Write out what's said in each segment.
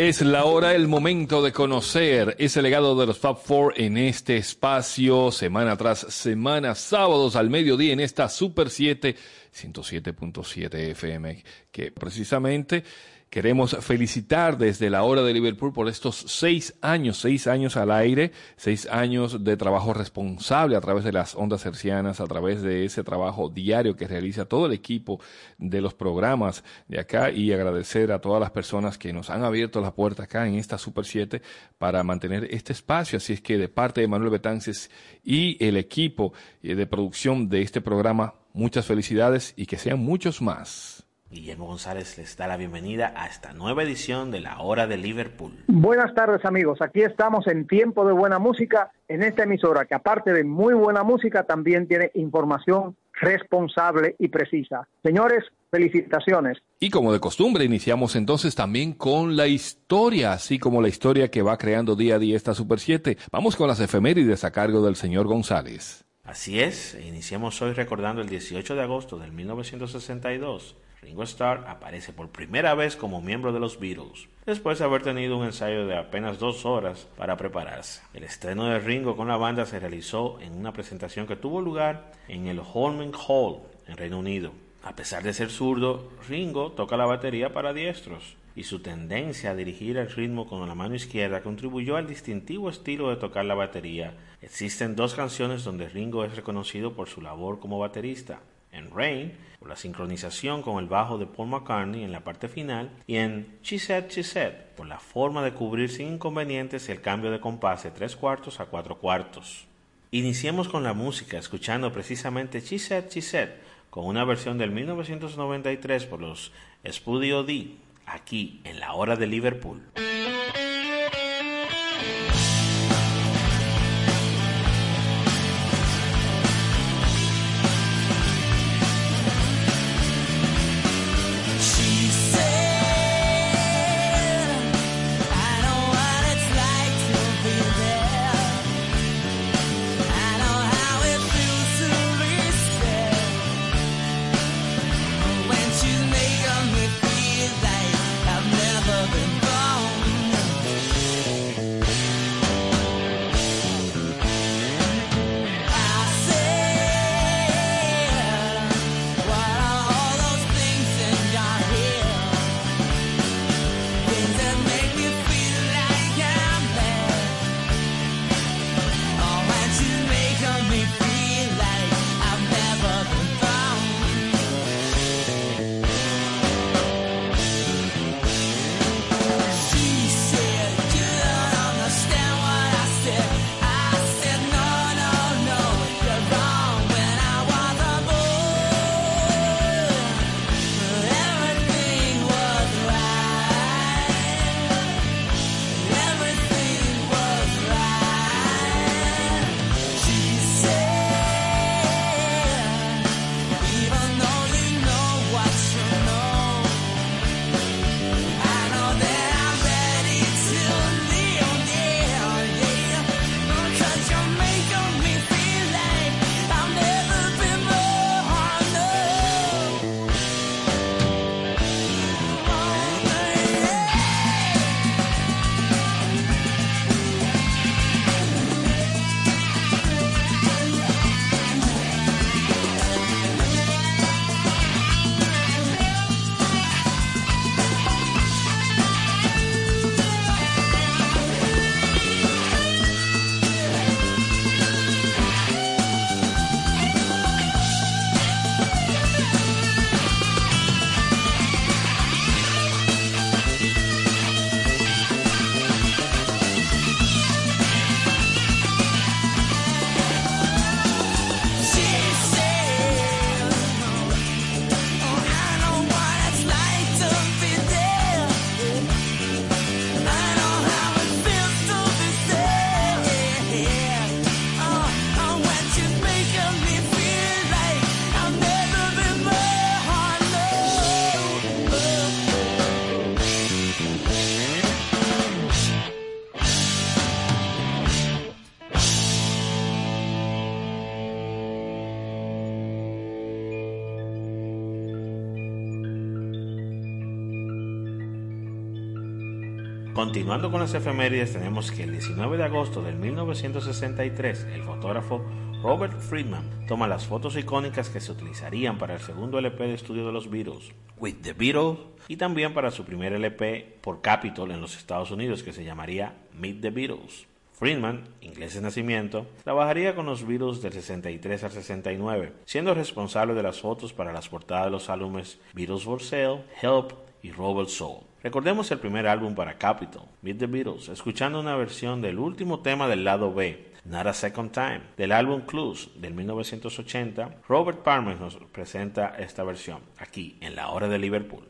Es la hora, el momento de conocer ese legado de los Fab Four en este espacio, semana tras semana, sábados al mediodía en esta Super 7, 107.7 FM, que precisamente Queremos felicitar desde la hora de Liverpool por estos seis años, seis años al aire, seis años de trabajo responsable a través de las ondas hercianas, a través de ese trabajo diario que realiza todo el equipo de los programas de acá y agradecer a todas las personas que nos han abierto la puerta acá en esta Super 7 para mantener este espacio. Así es que de parte de Manuel Betances y el equipo de producción de este programa, muchas felicidades y que sean muchos más. Guillermo González les da la bienvenida a esta nueva edición de la Hora de Liverpool. Buenas tardes amigos, aquí estamos en tiempo de buena música en esta emisora que aparte de muy buena música también tiene información responsable y precisa. Señores, felicitaciones. Y como de costumbre, iniciamos entonces también con la historia, así como la historia que va creando día a día esta Super 7. Vamos con las efemérides a cargo del señor González. Así es, iniciamos hoy recordando el 18 de agosto del 1962 Ringo Starr aparece por primera vez como miembro de los Beatles, después de haber tenido un ensayo de apenas dos horas para prepararse. El estreno de Ringo con la banda se realizó en una presentación que tuvo lugar en el Holman Hall, en Reino Unido. A pesar de ser zurdo, Ringo toca la batería para diestros y su tendencia a dirigir el ritmo con la mano izquierda contribuyó al distintivo estilo de tocar la batería. Existen dos canciones donde Ringo es reconocido por su labor como baterista. En Rain, por la sincronización con el bajo de Paul McCartney en la parte final, y en She Said, She por la forma de cubrir sin inconvenientes el cambio de compás de tres cuartos a cuatro cuartos. Iniciemos con la música, escuchando precisamente She Said, con una versión del 1993 por los Studio D, aquí en la hora de Liverpool. Continuando con las efemérides, tenemos que el 19 de agosto de 1963, el fotógrafo Robert Friedman toma las fotos icónicas que se utilizarían para el segundo LP de estudio de los Beatles, With the Beatles, y también para su primer LP por Capitol en los Estados Unidos, que se llamaría Meet the Beatles. Friedman, inglés de nacimiento, trabajaría con los Beatles del 63 al 69, siendo responsable de las fotos para las portadas de los álbumes Beatles for Sale, Help y Robert Soul. Recordemos el primer álbum para Capitol, Meet the Beatles, escuchando una versión del último tema del lado B, Not a Second Time, del álbum Clues del 1980. Robert Palmer nos presenta esta versión aquí en la hora de Liverpool.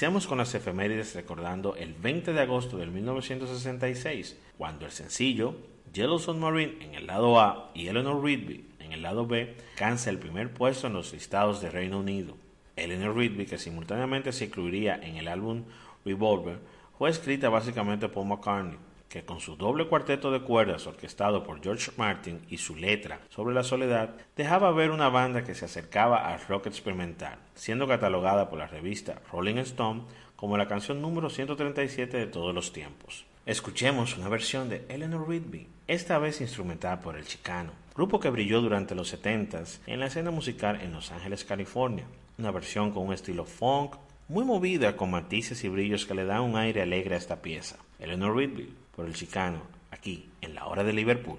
Iniciamos con las efemérides recordando el 20 de agosto de 1966, cuando el sencillo Yellow Submarine en el lado A y Eleanor Rigby en el lado B cansa el primer puesto en los listados de Reino Unido. Eleanor Rigby, que simultáneamente se incluiría en el álbum Revolver, fue escrita básicamente por McCartney, que con su doble cuarteto de cuerdas orquestado por George Martin y su letra sobre la soledad, dejaba ver una banda que se acercaba al rock experimental, siendo catalogada por la revista Rolling Stone como la canción número 137 de todos los tiempos. Escuchemos una versión de Eleanor Rigby, esta vez instrumental por el Chicano, grupo que brilló durante los 70s en la escena musical en Los Ángeles, California. Una versión con un estilo funk, muy movida con matices y brillos que le dan un aire alegre a esta pieza. Eleanor Rigby, por el chicano, aquí, en la hora de Liverpool.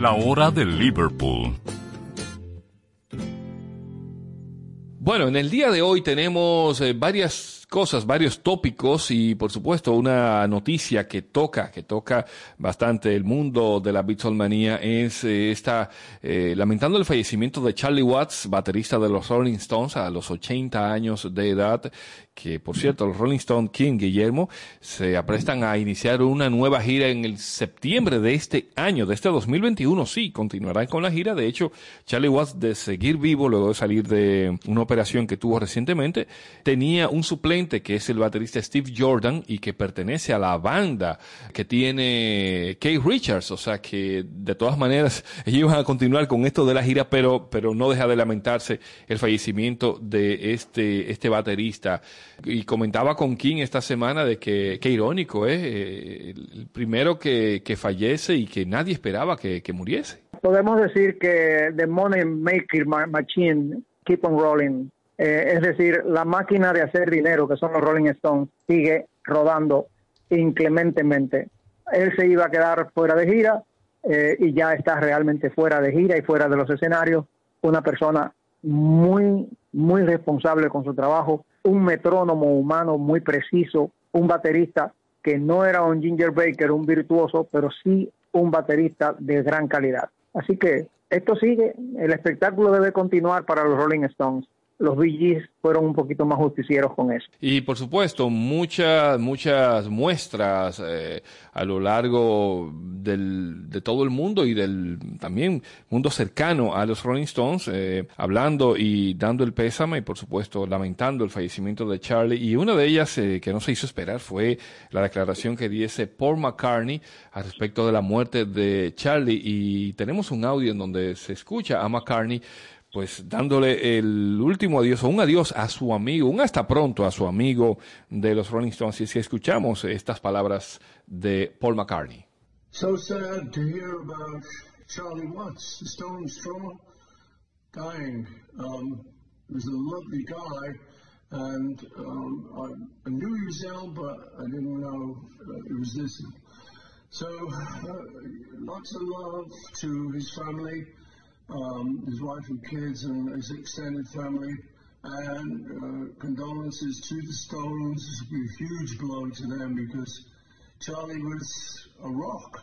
La hora de Liverpool. Bueno, en el día de hoy tenemos eh, varias cosas, varios tópicos y por supuesto una noticia que toca, que toca bastante el mundo de la Beatlemanía es eh, esta, eh, lamentando el fallecimiento de Charlie Watts, baterista de los Rolling Stones a los 80 años de edad, que por cierto los Rolling Stone King Guillermo se aprestan a iniciar una nueva gira en el septiembre de este año, de este 2021, sí, continuarán con la gira, de hecho Charlie Watts de seguir vivo luego de salir de una operación que tuvo recientemente, tenía un suplente que es el baterista Steve Jordan y que pertenece a la banda que tiene Keith Richards, o sea que de todas maneras ellos iban a continuar con esto de la gira, pero, pero no deja de lamentarse el fallecimiento de este, este baterista. Y comentaba con King esta semana de que, qué irónico, ¿eh? el primero que, que fallece y que nadie esperaba que, que muriese. Podemos decir que The Money Maker Machine Keep on Rolling eh, es decir, la máquina de hacer dinero, que son los Rolling Stones, sigue rodando inclementemente. Él se iba a quedar fuera de gira eh, y ya está realmente fuera de gira y fuera de los escenarios. Una persona muy, muy responsable con su trabajo, un metrónomo humano muy preciso, un baterista que no era un Ginger Baker, un virtuoso, pero sí un baterista de gran calidad. Así que esto sigue, el espectáculo debe continuar para los Rolling Stones los VGs fueron un poquito más justicieros con eso. Y por supuesto, muchas, muchas muestras eh, a lo largo del, de todo el mundo y del también mundo cercano a los Rolling Stones, eh, hablando y dando el pésame y por supuesto lamentando el fallecimiento de Charlie. Y una de ellas eh, que no se hizo esperar fue la declaración que diese Paul McCartney al respecto de la muerte de Charlie. Y tenemos un audio en donde se escucha a McCartney pues dándole el último adiós o un adiós a su amigo, un hasta pronto a su amigo de los Rolling Stones. Y si escuchamos estas palabras de Paul McCartney. So sad to hear about Charlie Watts, the Stone Straw, dying. Um, he was a lovely guy, and um, I, knew he was ill, but I didn't know uh, it was this. So, uh, lots of love to his family. Um, his wife and kids and his extended family. And uh, condolences to the Stones. This will be a huge blow to them because Charlie was a rock,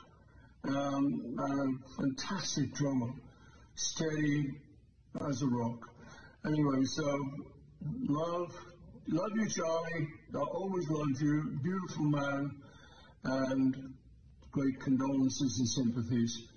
um, a fantastic drummer, steady as a rock. Anyway, so love, love you, Charlie. I always loved you. Beautiful man, and great condolences and sympathies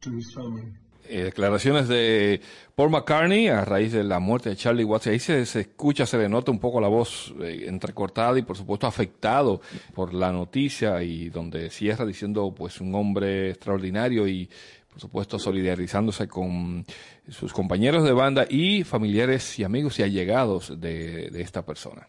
to his family. Eh, declaraciones de Paul McCartney a raíz de la muerte de Charlie Watts. Ahí se, escucha, se le nota un poco la voz eh, entrecortada y por supuesto afectado por la noticia y donde cierra diciendo pues un hombre extraordinario y por supuesto solidarizándose con sus compañeros de banda y familiares y amigos y allegados de esta persona.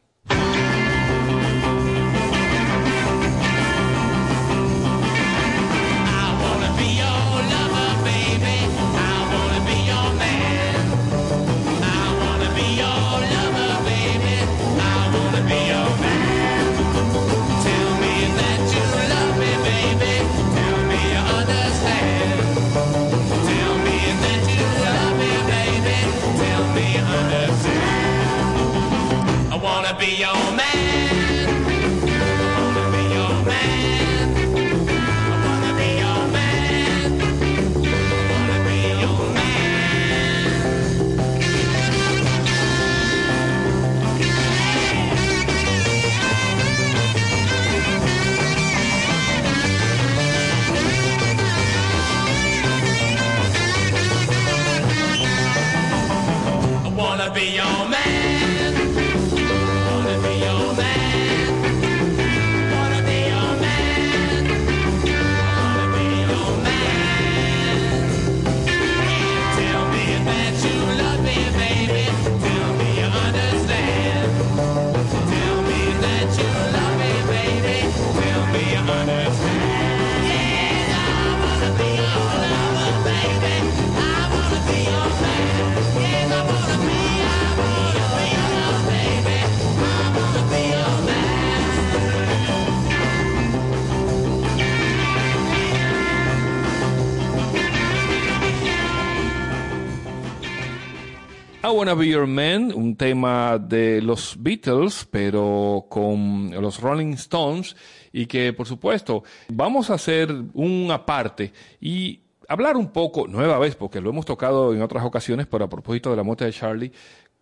Wanna Be Your Man, un tema de los Beatles, pero con los Rolling Stones, y que por supuesto vamos a hacer un aparte y hablar un poco, nueva vez, porque lo hemos tocado en otras ocasiones, pero a propósito de la muerte de Charlie,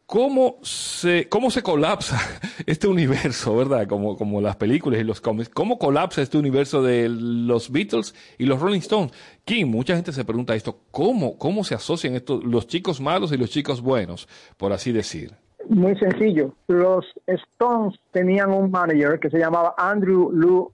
cómo se, cómo se colapsa este universo, ¿verdad? Como, como las películas y los cómics, cómo colapsa este universo de los Beatles y los Rolling Stones. Kim, mucha gente se pregunta esto, ¿cómo, cómo se asocian estos, los chicos malos y los chicos buenos, por así decir? Muy sencillo. Los Stones tenían un manager que se llamaba Andrew Lou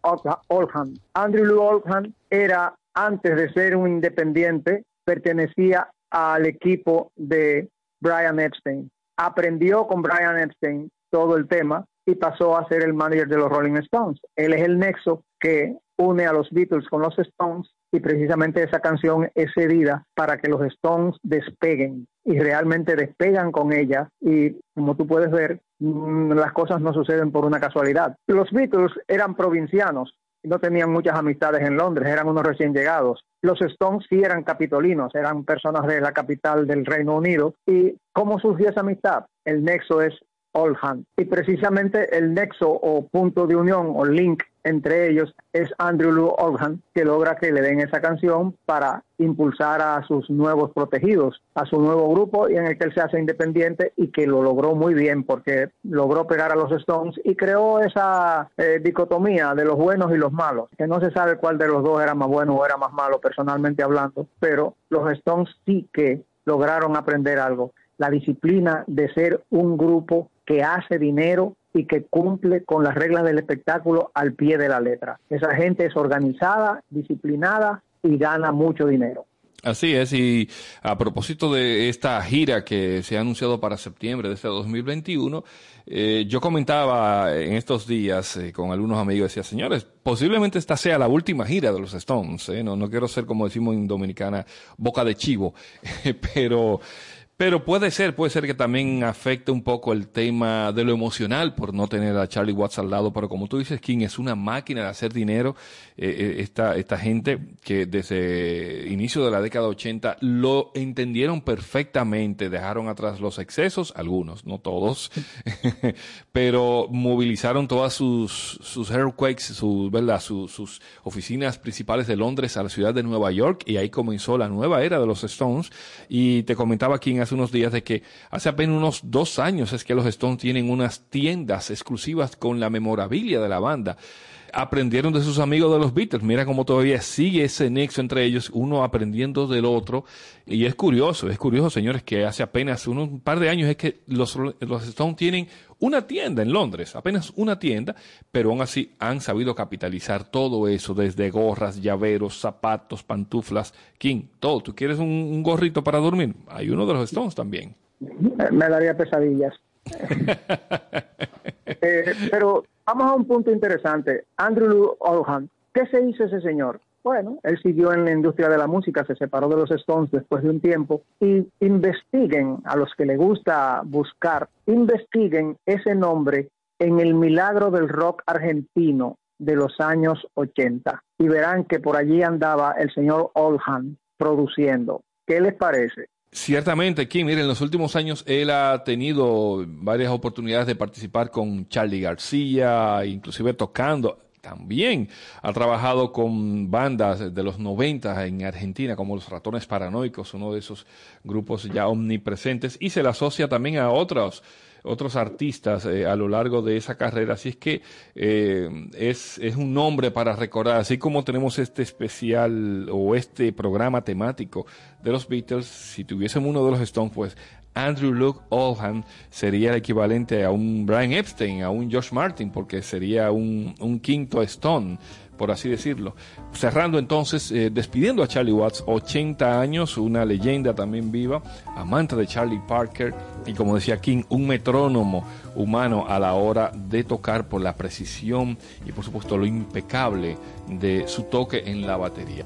Oldham. Andrew Lou Oldham era, antes de ser un independiente, pertenecía al equipo de Brian Epstein. Aprendió con Brian Epstein todo el tema y pasó a ser el manager de los Rolling Stones. Él es el nexo que une a los Beatles con los Stones y precisamente esa canción es cedida para que los Stones despeguen y realmente despegan con ella y como tú puedes ver mm, las cosas no suceden por una casualidad. Los Beatles eran provincianos no tenían muchas amistades en Londres, eran unos recién llegados. Los Stones sí eran capitolinos, eran personas de la capital del Reino Unido. ¿Y cómo surgió esa amistad? El nexo es Oldham. Y precisamente el nexo o punto de unión o link entre ellos es Andrew Lou Oldham, que logra que le den esa canción para impulsar a sus nuevos protegidos, a su nuevo grupo y en el que él se hace independiente y que lo logró muy bien porque logró pegar a los Stones y creó esa eh, dicotomía de los buenos y los malos, que no se sabe cuál de los dos era más bueno o era más malo personalmente hablando, pero los Stones sí que lograron aprender algo, la disciplina de ser un grupo que hace dinero y que cumple con las reglas del espectáculo al pie de la letra. Esa gente es organizada, disciplinada y gana mucho dinero. Así es, y a propósito de esta gira que se ha anunciado para septiembre de este 2021, eh, yo comentaba en estos días eh, con algunos amigos, decía, señores, posiblemente esta sea la última gira de los Stones, ¿eh? no, no quiero ser como decimos en Dominicana, boca de chivo, pero pero puede ser, puede ser que también afecte un poco el tema de lo emocional por no tener a Charlie Watts al lado, pero como tú dices, King es una máquina de hacer dinero. Eh, eh, esta, esta gente que desde inicio de la década 80 lo entendieron perfectamente, dejaron atrás los excesos, algunos, no todos, pero movilizaron todas sus, sus earthquakes, sus, ¿verdad? Sus, sus oficinas principales de Londres a la ciudad de Nueva York y ahí comenzó la nueva era de los Stones. Y te comentaba, King, hace unos días de que hace apenas unos dos años es que los Stones tienen unas tiendas exclusivas con la memorabilia de la banda. Aprendieron de sus amigos de los Beatles. Mira cómo todavía sigue ese nexo entre ellos, uno aprendiendo del otro. Y es curioso, es curioso, señores, que hace apenas unos, un par de años es que los, los Stones tienen una tienda en Londres, apenas una tienda, pero aún así han sabido capitalizar todo eso, desde gorras, llaveros, zapatos, pantuflas, King, todo. ¿Tú quieres un, un gorrito para dormir? Hay uno de los Stones también. Me daría pesadillas. Eh, pero vamos a un punto interesante. Andrew Oldham, ¿qué se hizo ese señor? Bueno, él siguió en la industria de la música, se separó de los Stones después de un tiempo y investiguen a los que le gusta buscar, investiguen ese nombre en el milagro del rock argentino de los años 80 y verán que por allí andaba el señor Oldham produciendo. ¿Qué les parece? Ciertamente, Kim, mire, en los últimos años él ha tenido varias oportunidades de participar con Charlie García, inclusive tocando. También ha trabajado con bandas de los 90 en Argentina, como los Ratones Paranoicos, uno de esos grupos ya omnipresentes, y se le asocia también a otros otros artistas eh, a lo largo de esa carrera. Así es que eh, es, un nombre para recordar, así como tenemos este especial o este programa temático de los Beatles, si tuviésemos uno de los Stones, pues Andrew Luke Oldham sería el equivalente a un Brian Epstein, a un Josh Martin, porque sería un, un quinto Stone por así decirlo. Cerrando entonces, eh, despidiendo a Charlie Watts, 80 años, una leyenda también viva, amante de Charlie Parker y como decía King, un metrónomo humano a la hora de tocar por la precisión y por supuesto lo impecable de su toque en la batería.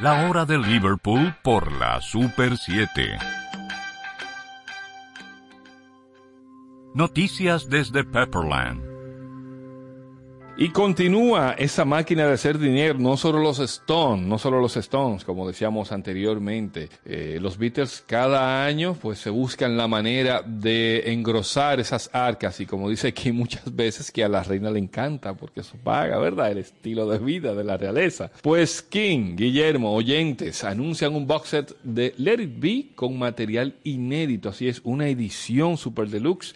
La hora de Liverpool por la Super 7. Noticias desde Pepperland. Y continúa esa máquina de hacer dinero, no solo los Stones, no solo los Stones, como decíamos anteriormente. Eh, los Beatles cada año pues se buscan la manera de engrosar esas arcas y como dice aquí muchas veces que a la reina le encanta porque eso paga, ¿verdad? El estilo de vida de la realeza. Pues King, Guillermo, oyentes, anuncian un box set de Let It Be con material inédito, así es, una edición super deluxe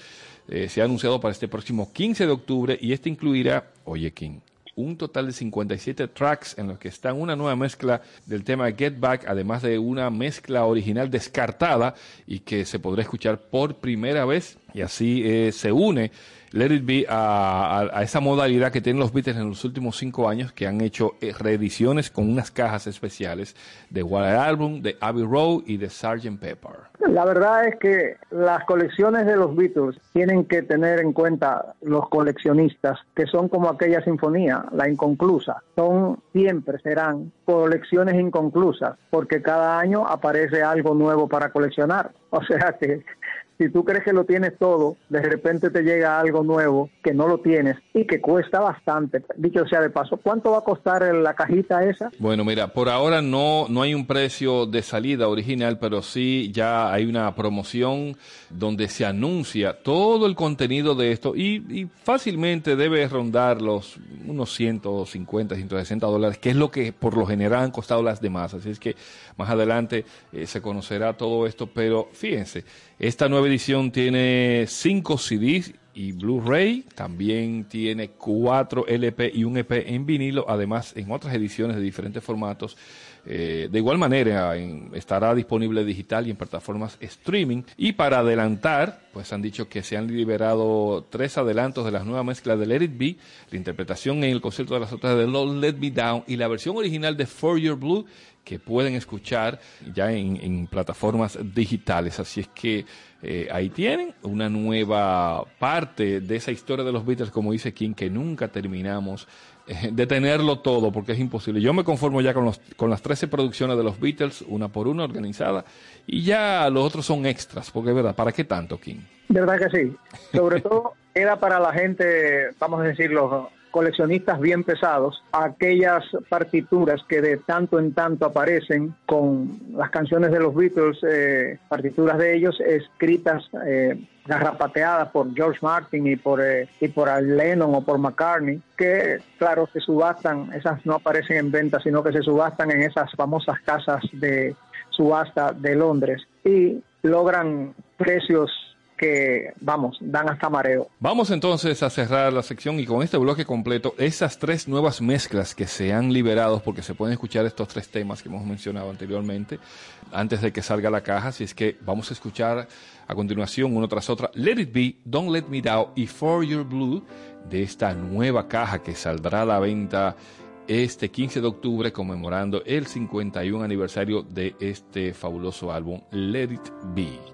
eh, se ha anunciado para este próximo 15 de octubre y este incluirá, oye King, un total de 57 tracks en los que están una nueva mezcla del tema Get Back, además de una mezcla original descartada y que se podrá escuchar por primera vez y así eh, se une Let It Be a, esa modalidad que tienen los Beatles en los últimos cinco años, que han hecho eh, reediciones con unas cajas especiales de White Album, de Abbey Road y de Sgt. Pepper. La verdad es que las colecciones de los Beatles tienen que tener en cuenta los coleccionistas, que son como aquella sinfonía, la inconclusa. Son, siempre serán colecciones inconclusas, porque cada año aparece algo nuevo para coleccionar. O sea que si tú crees que lo tienes todo, de repente te llega algo nuevo que no lo tienes y que cuesta bastante. Dicho sea de paso, ¿cuánto va a costar la cajita esa? Bueno, mira, por ahora no, no hay un precio de salida original, pero sí ya hay una promoción donde se anuncia todo el contenido de esto y, y fácilmente debe rondar los unos 150, 160 dólares, que es lo que por lo general han costado las demás. Así es que más adelante eh, se conocerá todo esto, pero fíjense, esta nueva edición tiene 5 CDs y Blu-ray, también tiene 4 LP y un EP en vinilo, además en otras ediciones de diferentes formatos. Eh, de igual manera, estará disponible digital y en plataformas streaming. Y para adelantar, pues han dicho que se han liberado tres adelantos de las nuevas mezclas de Let It Be, la interpretación en el concierto de las otras de Lord Let Me Down y la versión original de For Your Blue que pueden escuchar ya en, en plataformas digitales. Así es que eh, ahí tienen una nueva parte de esa historia de los Beatles, como dice King, que nunca terminamos eh, de tenerlo todo, porque es imposible. Yo me conformo ya con, los, con las 13 producciones de los Beatles, una por una organizada, y ya los otros son extras, porque es verdad, ¿para qué tanto, King? ¿Verdad que sí? Sobre todo era para la gente, vamos a decir, los coleccionistas bien pesados, aquellas partituras que de tanto en tanto aparecen con las canciones de los Beatles, eh, partituras de ellos escritas, eh, garrapateadas por George Martin y por, eh, y por Lennon o por McCartney, que claro, se subastan, esas no aparecen en venta, sino que se subastan en esas famosas casas de subasta de Londres y logran precios que, vamos, dan hasta mareo. Vamos entonces a cerrar la sección y con este bloque completo, esas tres nuevas mezclas que se han liberado, porque se pueden escuchar estos tres temas que hemos mencionado anteriormente, antes de que salga la caja, así es que vamos a escuchar a continuación, uno tras otra, Let It Be, Don't Let Me Down y For Your Blue, de esta nueva caja que saldrá a la venta este 15 de octubre, conmemorando el 51 aniversario de este fabuloso álbum, Let It Be.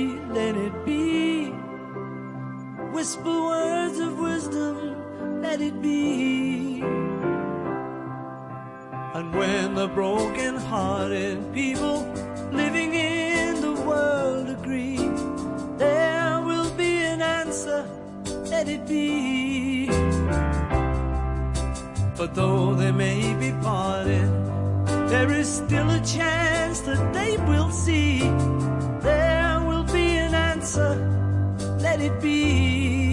let it be. Whisper words of wisdom, let it be. And when the broken hearted people living in the world agree, there will be an answer, let it be. But though they may be parted, there is still a chance that they will see. Answer. Let it be.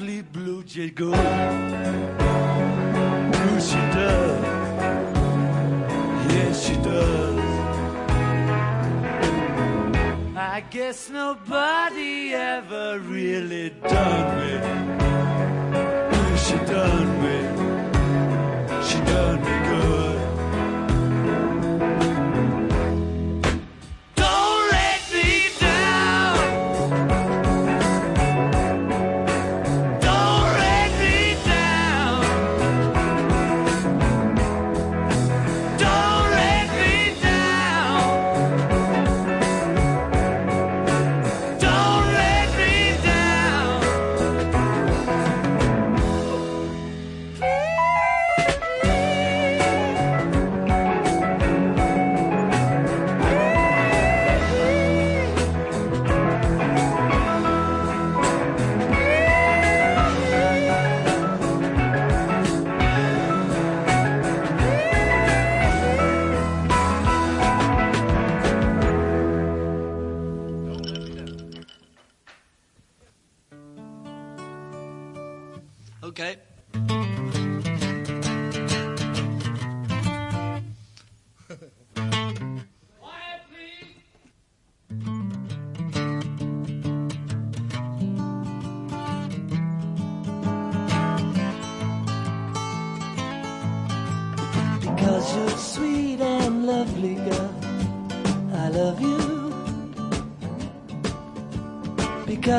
Godly blue jay go. Who she does. Yes, she does. I guess nobody ever really done me. Who she done me? She done me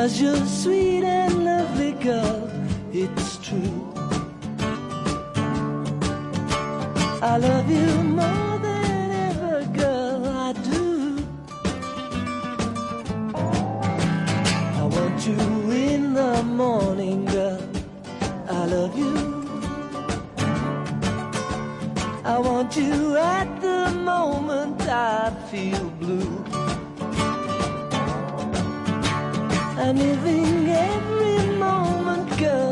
Because you're sweet and lovely, girl. It's true. I love you more than ever, girl. I do. I want you in the morning, girl. I love you. I want you at the moment I feel blue. I'm living every moment, girl,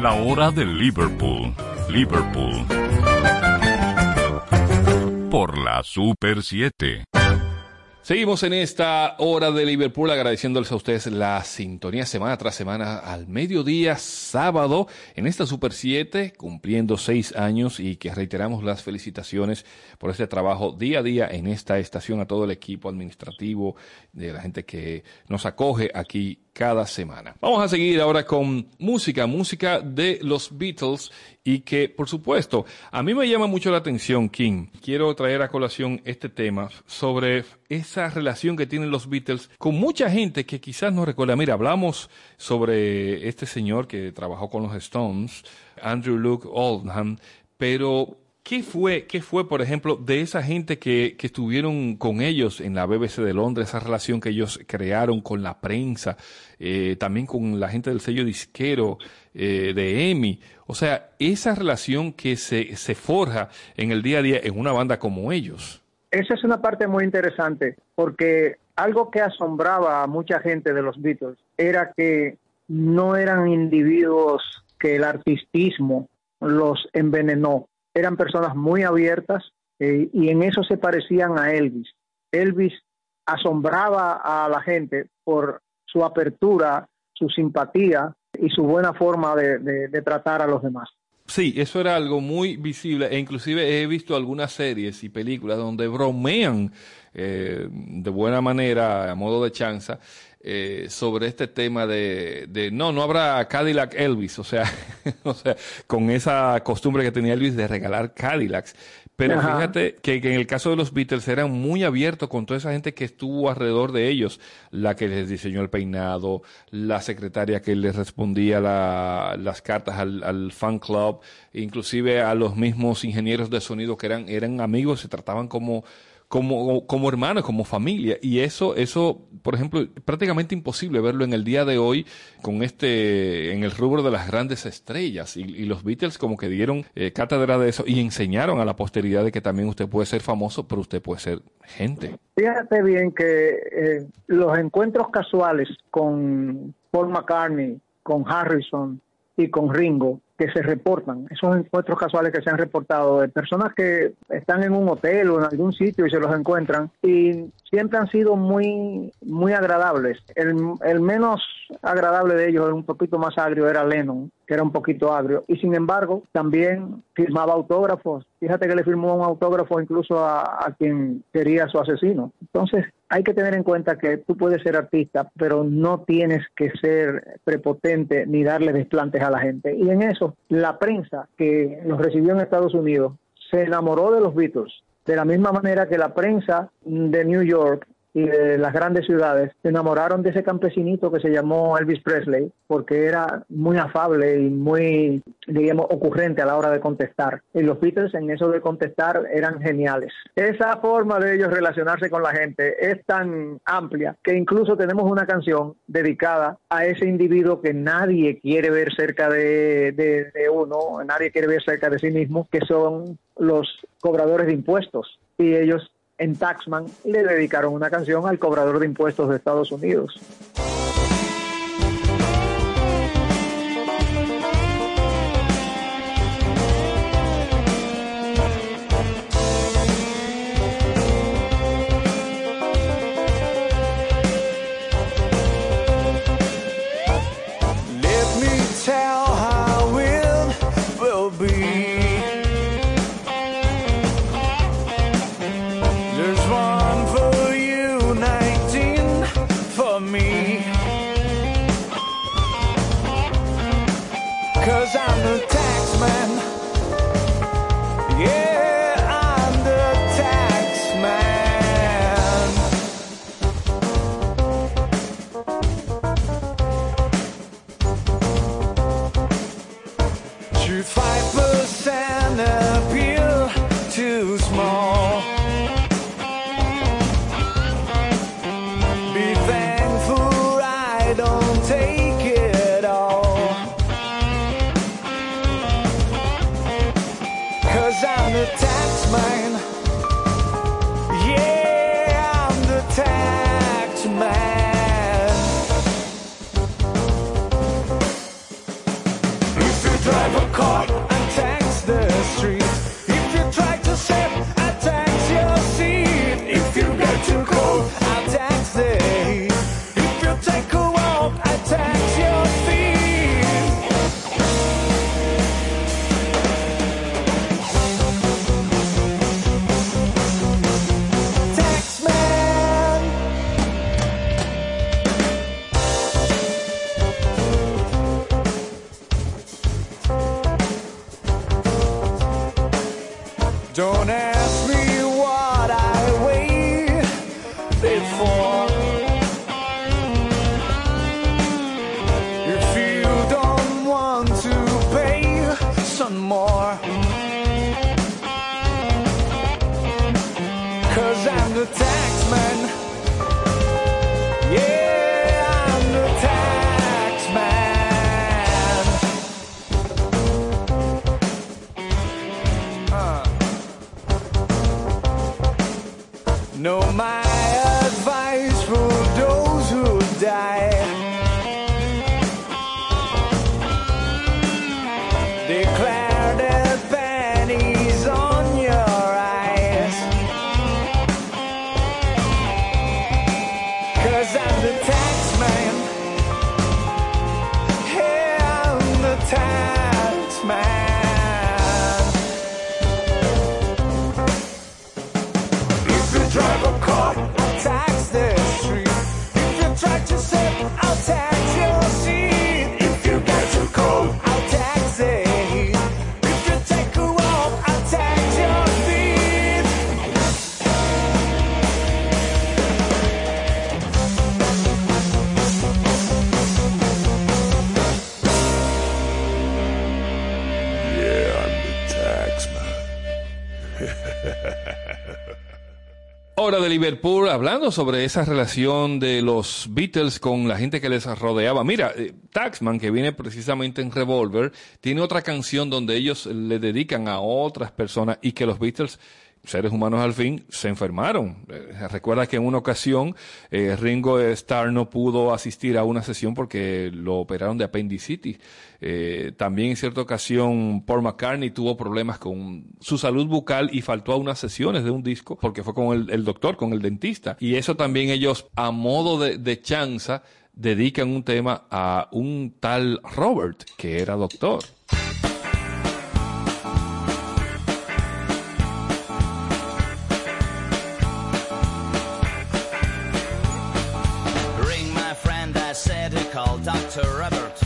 La hora de Liverpool. Liverpool. Por la Super 7. Seguimos en esta hora de Liverpool agradeciéndoles a ustedes la sintonía semana tras semana al mediodía sábado en esta Super 7 cumpliendo seis años y que reiteramos las felicitaciones por este trabajo día a día en esta estación a todo el equipo administrativo de la gente que nos acoge aquí cada semana. Vamos a seguir ahora con música, música de los Beatles y que, por supuesto, a mí me llama mucho la atención, King. Quiero traer a colación este tema sobre esa relación que tienen los Beatles con mucha gente que quizás no recuerda. Mira, hablamos sobre este señor que trabajó con los Stones, Andrew Luke Oldham, pero ¿Qué fue, ¿Qué fue, por ejemplo, de esa gente que, que estuvieron con ellos en la BBC de Londres, esa relación que ellos crearon con la prensa, eh, también con la gente del sello disquero eh, de EMI? O sea, esa relación que se, se forja en el día a día en una banda como ellos. Esa es una parte muy interesante porque algo que asombraba a mucha gente de los Beatles era que no eran individuos que el artistismo los envenenó. Eran personas muy abiertas eh, y en eso se parecían a Elvis. Elvis asombraba a la gente por su apertura, su simpatía y su buena forma de, tratar a los demás. Sí, eso era algo muy visible e inclusive he visto algunas series y películas donde bromean eh, de buena manera, a modo de chanza, eh, sobre este tema de, de no, no habrá Cadillac Elvis, o sea, o sea, con esa costumbre que tenía Elvis de regalar Cadillacs. Pero Ajá. fíjate que, que en el caso de los Beatles eran muy abiertos con toda esa gente que estuvo alrededor de ellos, la que les diseñó el peinado, la secretaria que les respondía la- las cartas al, al fan club, inclusive a los mismos ingenieros de sonido que eran, eran amigos, se trataban como, como, como hermanos, como familia. Y eso, eso, por ejemplo, prácticamente imposible verlo en el día de hoy con este, en el rubro de las grandes estrellas. Y, los Beatles como que dieron eh, cátedra de eso y enseñaron a la posteridad de que también usted puede ser famoso, pero usted puede ser gente. Fíjate bien que eh, los encuentros casuales con Paul McCartney, con Harrison y con Ringo que se reportan, esos encuentros casuales que se han reportado de personas que están en un hotel o en algún sitio y se los encuentran y siempre han sido muy muy agradables. El, el menos agradable de ellos, un poquito más agrio, era Lennon, que era un poquito agrio y sin embargo también firmaba autógrafos. Fíjate que le firmó un autógrafo incluso a, a quien quería su asesino. Entonces, hay que tener en cuenta que tú puedes ser artista, pero no tienes que ser prepotente ni darle desplantes a la gente. Y en eso, la prensa que los recibió en Estados Unidos se enamoró de los Beatles, de la misma manera que la prensa de New York de las grandes ciudades se enamoraron de ese campesinito que se llamó Elvis Presley porque era muy afable y muy, digamos, ocurrente a la hora de contestar. Y los Beatles en eso de contestar eran geniales. Esa forma de ellos relacionarse con la gente es tan amplia que incluso tenemos una canción dedicada a ese individuo que nadie quiere ver cerca de, de, de uno, nadie quiere ver cerca de sí mismo, que son los cobradores de impuestos. Y ellos en Taxman le dedicaron una canción al cobrador de impuestos de Estados Unidos. Liverpool, hablando sobre esa relación de los Beatles con la gente que les rodeaba. Mira, eh, Taxman, que viene precisamente en Revolver, tiene otra canción donde ellos le dedican a otras personas y que los Beatles, seres humanos al fin, se enfermaron. Eh, recuerda que en una ocasión eh, Ringo Starr no pudo asistir a una sesión porque lo operaron de apendicitis. Eh, también en cierta ocasión Paul McCartney tuvo problemas con su salud bucal y faltó a unas sesiones de un disco porque fue con el, doctor, con el dentista. Y eso también ellos, a modo de, de chanza, dedican un tema a un tal Robert, que era doctor. Call Dr. Robert.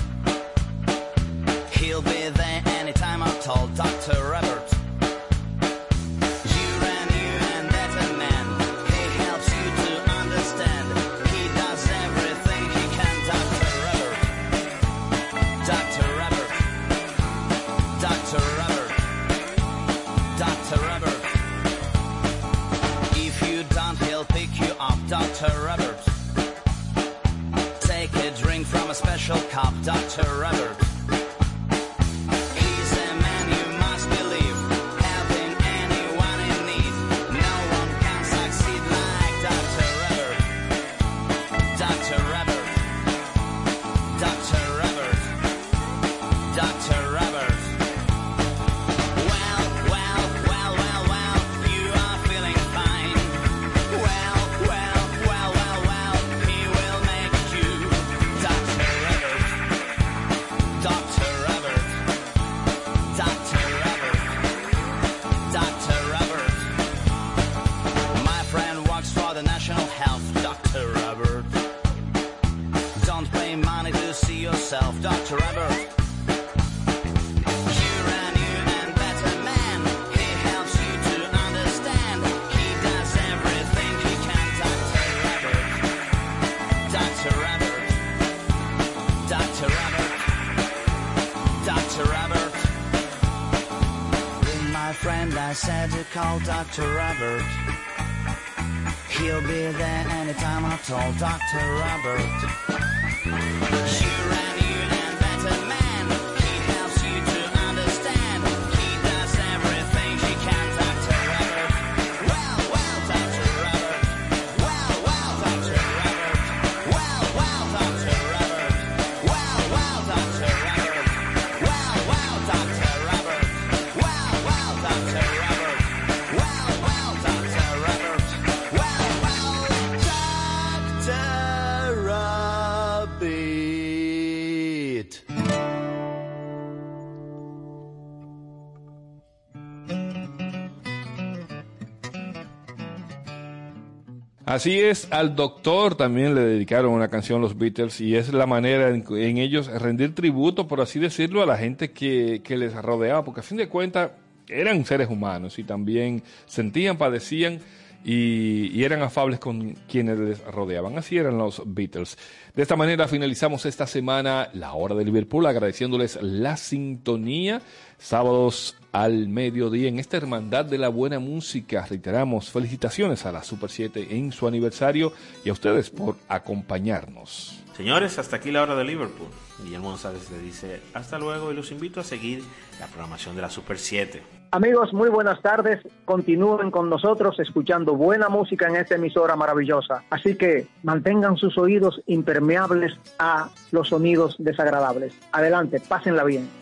He'll be there anytime I'm told Dr. Robert. Doctor Robert. Doctor Robert. Doctor Robert. If you ran special cop, Dr. Robert. Call Dr. Robert. He'll be there anytime I told Dr. Robert. Así es, al doctor también le dedicaron una canción los Beatles y es la manera en, ellos rendir tributo, por así decirlo, a la gente que, que les rodeaba, porque a fin de cuentas eran seres humanos y también sentían, padecían y eran afables con quienes les rodeaban. Así eran los Beatles. De esta manera finalizamos esta semana la hora de Liverpool, agradeciéndoles la sintonía. Sábados al mediodía en esta hermandad de la buena música. Reiteramos felicitaciones a la Super 7 en su aniversario y a ustedes por acompañarnos. Señores, hasta aquí la hora de Liverpool. Guillermo González le dice hasta luego y los invito a seguir la programación de la Super 7. Amigos, muy buenas tardes. Continúen con nosotros escuchando buena música en esta emisora maravillosa. Así que mantengan sus oídos impermeables a los sonidos desagradables. Adelante, pásenla bien.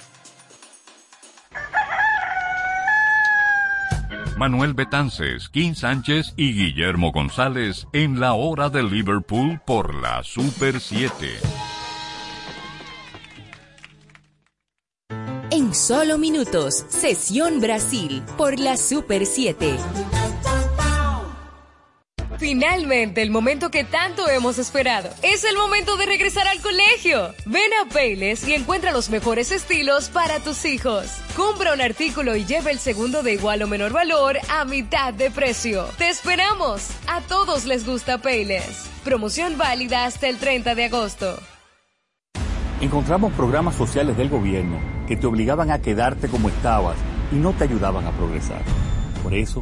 Manuel Betances, Kim Sánchez y Guillermo González en la hora de Liverpool por la Super 7. En solo minutos, Sesión Brasil por la Super 7. Finalmente, el momento que tanto hemos esperado. Es el momento de regresar al colegio. Ven a Payless y encuentra los mejores estilos para tus hijos. Compra un artículo y lleva el segundo de igual o menor valor a mitad de precio. Te esperamos. A todos les gusta Payless. Promoción válida hasta el 30 de agosto. Encontramos programas sociales del gobierno que te obligaban a quedarte como estabas y no te ayudaban a progresar. Por eso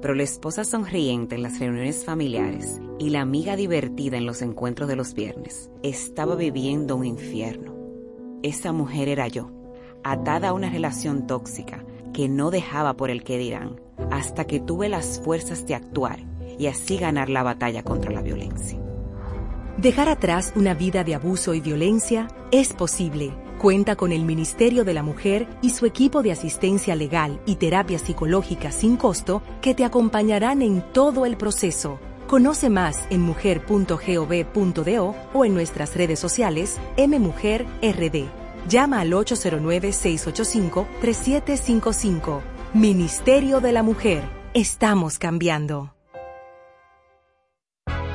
pero la esposa sonriente en las reuniones familiares y la amiga divertida en los encuentros de los viernes estaba viviendo un infierno. Esa mujer era yo, atada a una relación tóxica que no dejaba por el que dirán, hasta que tuve las fuerzas de actuar y así ganar la batalla contra la violencia. Dejar atrás una vida de abuso y violencia es posible. Cuenta con el Ministerio de la Mujer y su equipo de asistencia legal y terapia psicológica sin costo que te acompañarán en todo el proceso. Conoce más en mujer.gov.do o en nuestras redes sociales mmujerrd. Llama al 809-685-3755. Ministerio de la Mujer. Estamos cambiando.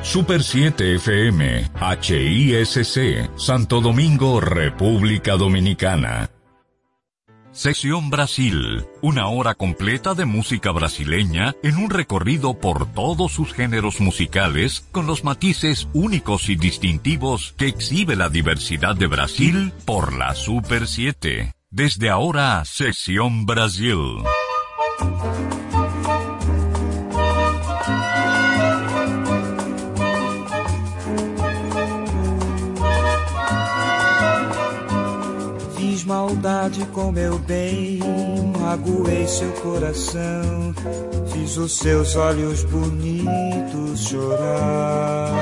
Super 7 FM, HISC, Santo Domingo, República Dominicana. Sección Brasil, una hora completa de música brasileña en un recorrido por todos sus géneros musicales con los matices únicos y distintivos que exhibe la diversidad de Brasil por la Super 7. Desde ahora, Sección Brasil. Maldade com meu bem, magoei seu coração, fiz os seus olhos bonitos chorar.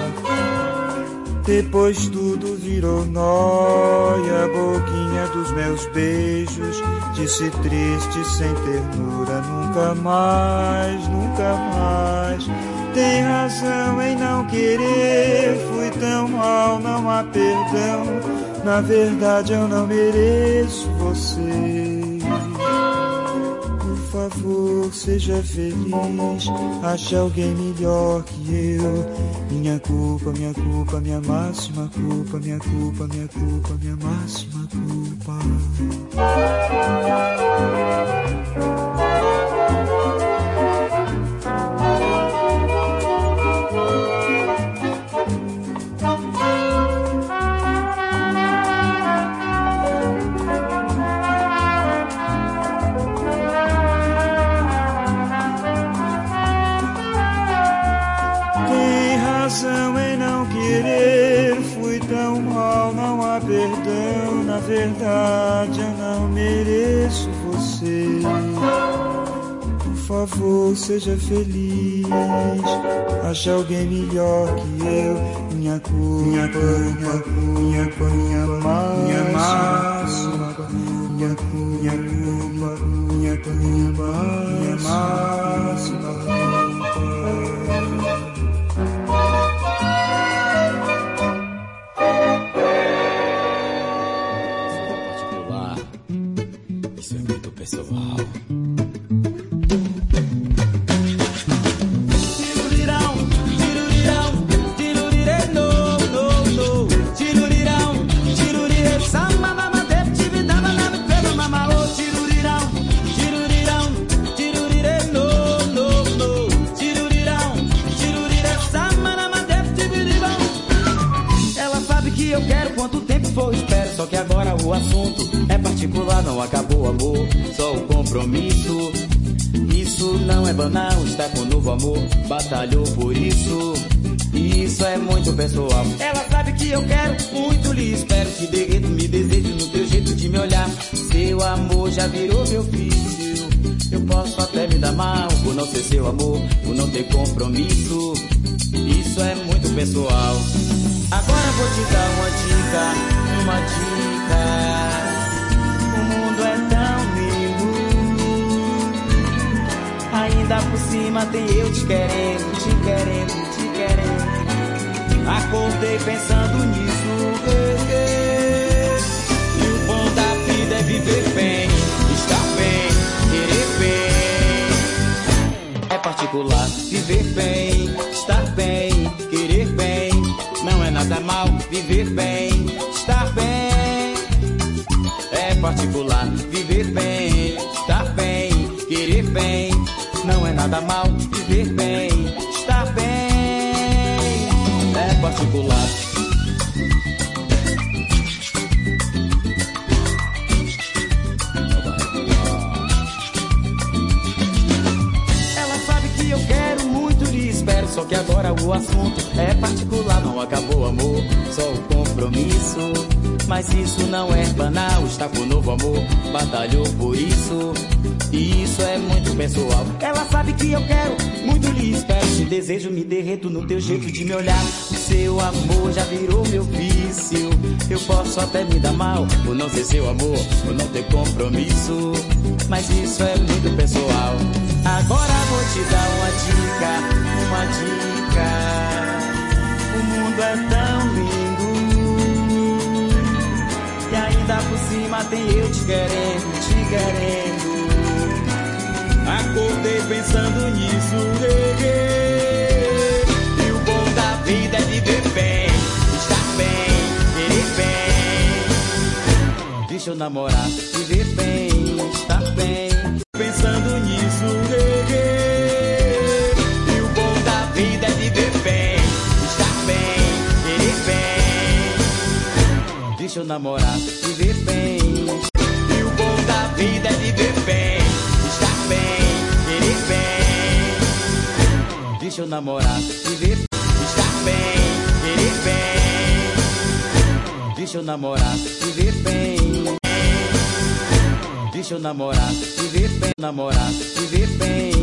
Depois tudo virou nóia, boquinha dos meus beijos, disse triste, sem ternura, nunca mais, nunca mais. Tem razão em não querer, fui tão mal, não há perdão. Na verdade eu não mereço você. Por favor, seja feliz. Ache alguém melhor que eu. Minha culpa, minha culpa, minha máxima culpa, minha culpa, minha culpa, minha máxima culpa. Verdade, eu não mereço você. Por favor, seja feliz. Ache alguém melhor que eu. Minha culpa, minha culpa, minha culpa, minha máxima, minha culpa, minha culpa, minha máxima particular, viver bem, estar bem, querer bem. Não é nada mal, viver bem, estar bem. É particular, viver bem, estar bem, querer bem. Não é nada mal, viver bem, estar bem. É particular. O assunto é particular. Não acabou amor, só o compromisso. Mas isso não é banal, está com novo amor. Batalhou por isso. E isso é muito pessoal. Ela sabe que eu quero, muito lhe espero. Te desejo, me derreto no teu jeito de me olhar. O seu amor já virou meu vício. Eu posso até me dar mal por não ser seu amor, por não ter compromisso. Mas isso é muito pessoal. Agora vou te dar uma dica, uma dica. O mundo é tão lindo. E ainda por cima tem eu te querendo, te querendo. Acordei pensando nisso. E o bom da vida é viver bem, estar bem, querer bem. Deixa eu namorar, viver bem, estar bem. Pensando nisso. Deixa eu namorar, viver bem. E o bom da vida é viver bem, estar bem, querer bem. Deixa eu namorar, viver, estar bem, querer bem. Deixa eu namorar, viver bem. Deixa eu namorar, viver bem, namorar, viver bem.